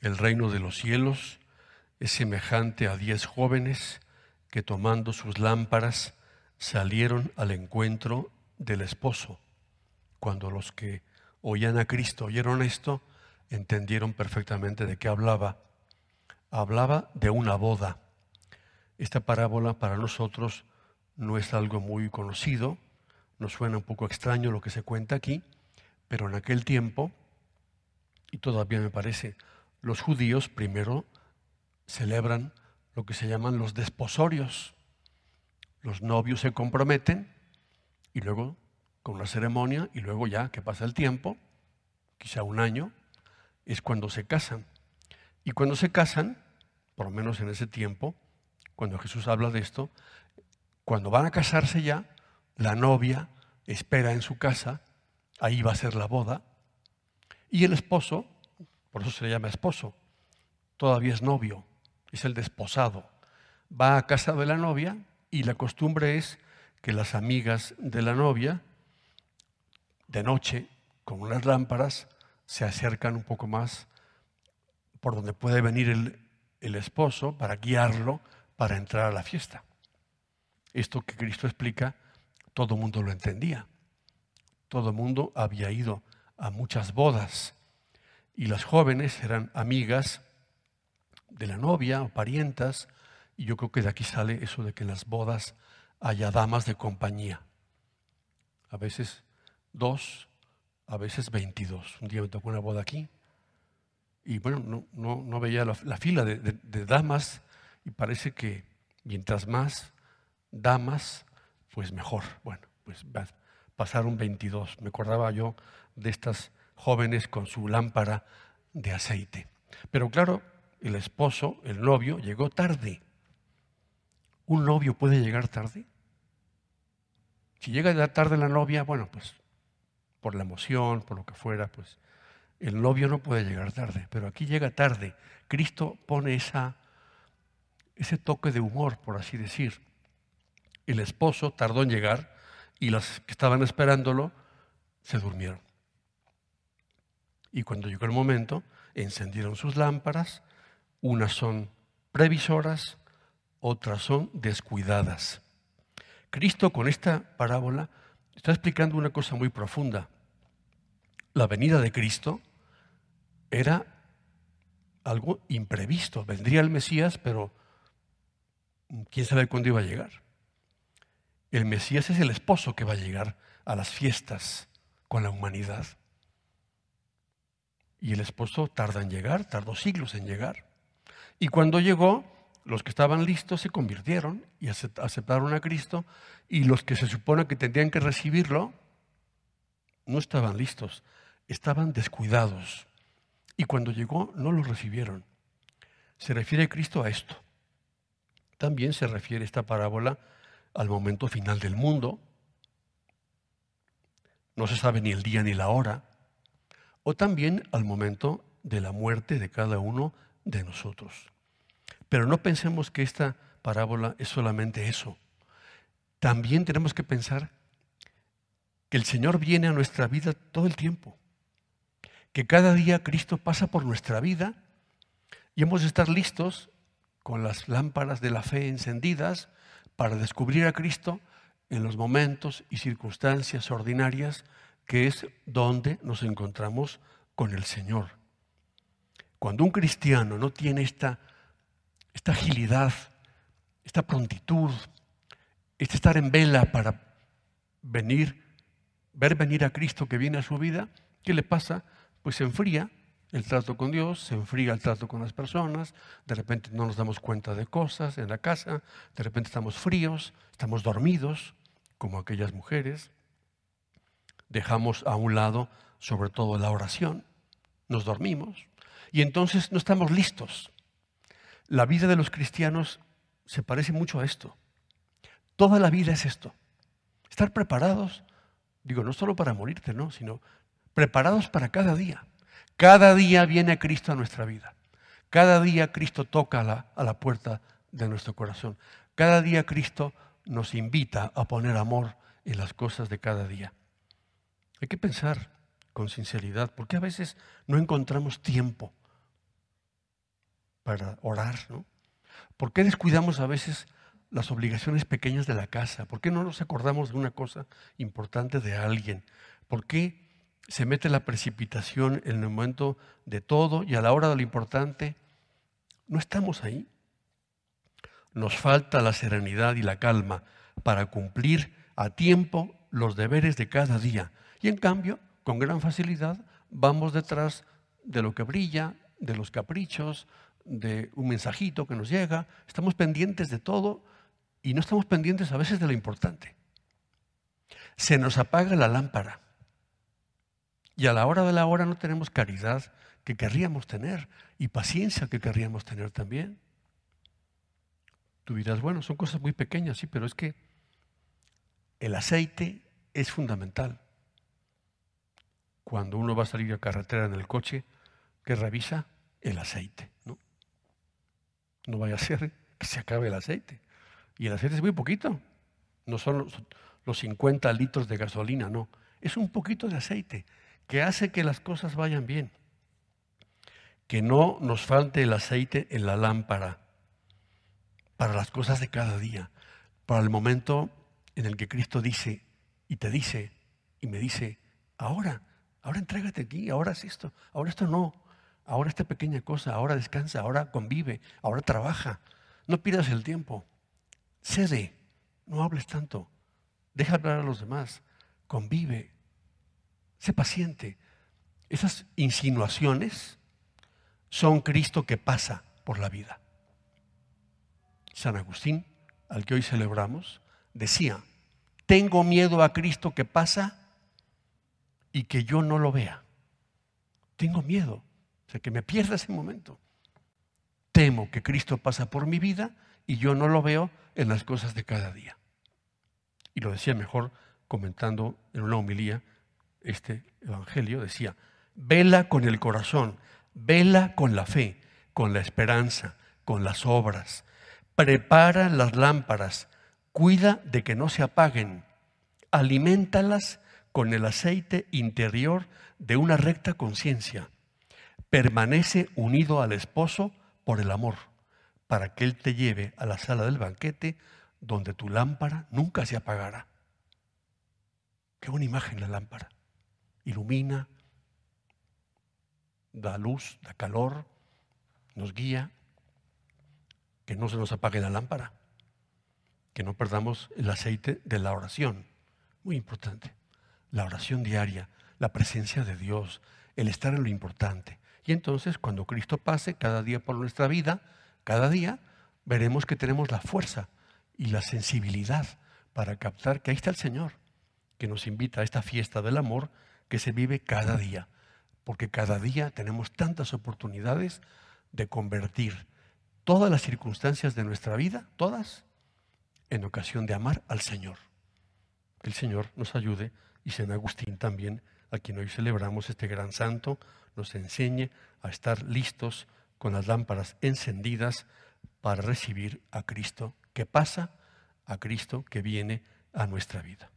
El reino de los cielos es semejante a diez jóvenes que tomando sus lámparas salieron al encuentro del esposo. Cuando los que oían a Cristo oyeron esto, entendieron perfectamente de qué hablaba. Hablaba de una boda. Esta parábola para nosotros no es algo muy conocido, nos suena un poco extraño lo que se cuenta aquí, pero en aquel tiempo, y todavía me parece, los judíos primero celebran lo que se llaman los desposorios. Los novios se comprometen y luego con una ceremonia y luego ya que pasa el tiempo, quizá un año, es cuando se casan. Y cuando se casan, por lo menos en ese tiempo, cuando Jesús habla de esto, cuando van a casarse ya, la novia espera en su casa, ahí va a ser la boda, y el esposo, por eso se le llama esposo, todavía es novio, es el desposado, va a casa de la novia y la costumbre es que las amigas de la novia, de noche, con unas lámparas, se acercan un poco más por donde puede venir el, el esposo para guiarlo para entrar a la fiesta. Esto que Cristo explica, todo el mundo lo entendía. Todo el mundo había ido a muchas bodas y las jóvenes eran amigas de la novia o parientas y yo creo que de aquí sale eso de que en las bodas haya damas de compañía. A veces dos, a veces veintidós. Un día me tocó una boda aquí y bueno, no, veía la, fila de, de damas y parece que mientras más damas, pues mejor. Bueno, pues pasaron 22. Me acordaba yo de estas jóvenes con su lámpara de aceite. Pero claro, el esposo, el novio, llegó tarde. ¿Un novio puede llegar tarde? Si llega tarde la novia, bueno, pues por la emoción, por lo que fuera, pues el novio no puede llegar tarde, pero aquí llega tarde. Cristo pone ese toque de humor, por así decir. El esposo tardó en llegar y las que estaban esperándolo se durmieron. Y cuando llegó el momento, encendieron sus lámparas, unas son previsoras, otras son descuidadas. Cristo con esta parábola está explicando una cosa muy profunda. La venida de Cristo era algo imprevisto. Vendría el Mesías, pero quién sabe cuándo iba a llegar. El Mesías es el esposo que va a llegar a las fiestas con la humanidad. Y el esposo tarda en llegar, tardó siglos en llegar. Y cuando llegó, los que estaban listos se convirtieron y aceptaron a Cristo y los que se supone que tendrían que recibirlo no estaban listos, estaban descuidados. Y cuando llegó no lo recibieron. Se refiere Cristo a esto. También se refiere esta parábola al momento final del mundo. No se sabe ni el día ni la hora. O también al momento de la muerte de cada uno de nosotros. Pero no pensemos que esta parábola es solamente eso. También tenemos que pensar que el Señor viene a nuestra vida todo el tiempo, que cada día Cristo pasa por nuestra vida y hemos de estar listos con las lámparas de la fe encendidas para descubrir a Cristo en los momentos y circunstancias ordinarias que es donde nos encontramos con el Señor. Cuando un cristiano no tiene esta, esta agilidad, esta prontitud, este estar en vela para venir, ver venir a Cristo que viene a su vida, ¿qué le pasa? Pues se enfría el trato con Dios, se enfría el trato con las personas, de repente no nos damos cuenta de cosas en la casa, de repente estamos fríos, estamos dormidos, como aquellas mujeres, dejamos a un lado sobre todo la oración, nos dormimos, y entonces no estamos listos. La vida de los cristianos se parece mucho a esto. Toda la vida es esto. Estar preparados, digo, no solo para morirte, no, sino preparados para cada día. Cada día viene Cristo a nuestra vida. Cada día Cristo toca a la, a la puerta de nuestro corazón. Cada día Cristo nos invita a poner amor en las cosas de cada día. Hay que pensar con sinceridad, porque a veces no encontramos tiempo para orar, ¿no? ¿Por qué descuidamos a veces las obligaciones pequeñas de la casa? ¿Por qué no nos acordamos de una cosa importante de alguien? ¿Por qué se mete la precipitación en el momento de todo y a la hora de lo importante no estamos ahí? Nos falta la serenidad y la calma para cumplir a tiempo los deberes de cada día. Y en cambio, con gran facilidad, vamos detrás de lo que brilla, de los caprichos, de un mensajito que nos llega. Estamos pendientes de todo y no estamos pendientes a veces de lo importante. Se nos apaga la lámpara. Y a la hora de la hora no tenemos caridad que querríamos tener y paciencia que querríamos tener también. Tú dirás, bueno, son cosas muy pequeñas, sí, pero es que el aceite es fundamental. Cuando uno va a salir a carretera en el coche, que revisa el aceite, ¿no? No vaya a ser que se acabe el aceite. Y el aceite es muy poquito. No son los, los 50 litros de gasolina, no. Es un poquito de aceite que hace que las cosas vayan bien. Que no nos falte el aceite en la lámpara para las cosas de cada día, para el momento en el que Cristo dice y te dice y me dice, ahora, ahora entrégate aquí, ahora es esto, ahora esto no, ahora esta pequeña cosa, ahora descansa, ahora convive, ahora trabaja. No pierdas el tiempo, cede, no hables tanto, deja hablar a los demás, convive, Sé paciente. Esas insinuaciones son Cristo que pasa por la vida. San Agustín, al que hoy celebramos, decía, tengo miedo a Cristo que pasa y que yo no lo vea. Tengo miedo, o sea, que me pierda ese momento. Temo que Cristo pasa por mi vida y yo no lo veo en las cosas de cada día. Y lo decía mejor comentando en una homilía este Evangelio, decía, vela con el corazón, vela con la fe, con la esperanza, con las obras, prepara las lámparas, cuida de que no se apaguen, alimentalas con el aceite interior de una recta conciencia, permanece unido al esposo por el amor, para que él te lleve a la sala del banquete donde tu lámpara nunca se apagará. Qué buena imagen la lámpara ilumina, da luz, da calor, nos guía, que no se nos apague la lámpara, que no perdamos el aceite de la oración. Muy importante. La oración diaria, la presencia de Dios, el estar en lo importante. Y entonces cuando Cristo pase cada día por nuestra vida, cada día, veremos que tenemos la fuerza y la sensibilidad para captar que ahí está el Señor, que nos invita a esta fiesta del amor que se vive cada día, porque cada día tenemos tantas oportunidades de convertir todas las circunstancias de nuestra vida, todas, en ocasión de amar al Señor. El Señor nos ayude y San Agustín también, a quien hoy celebramos este gran santo, nos enseñe a estar listos con las lámparas encendidas para recibir a Cristo que pasa, a Cristo que viene a nuestra vida.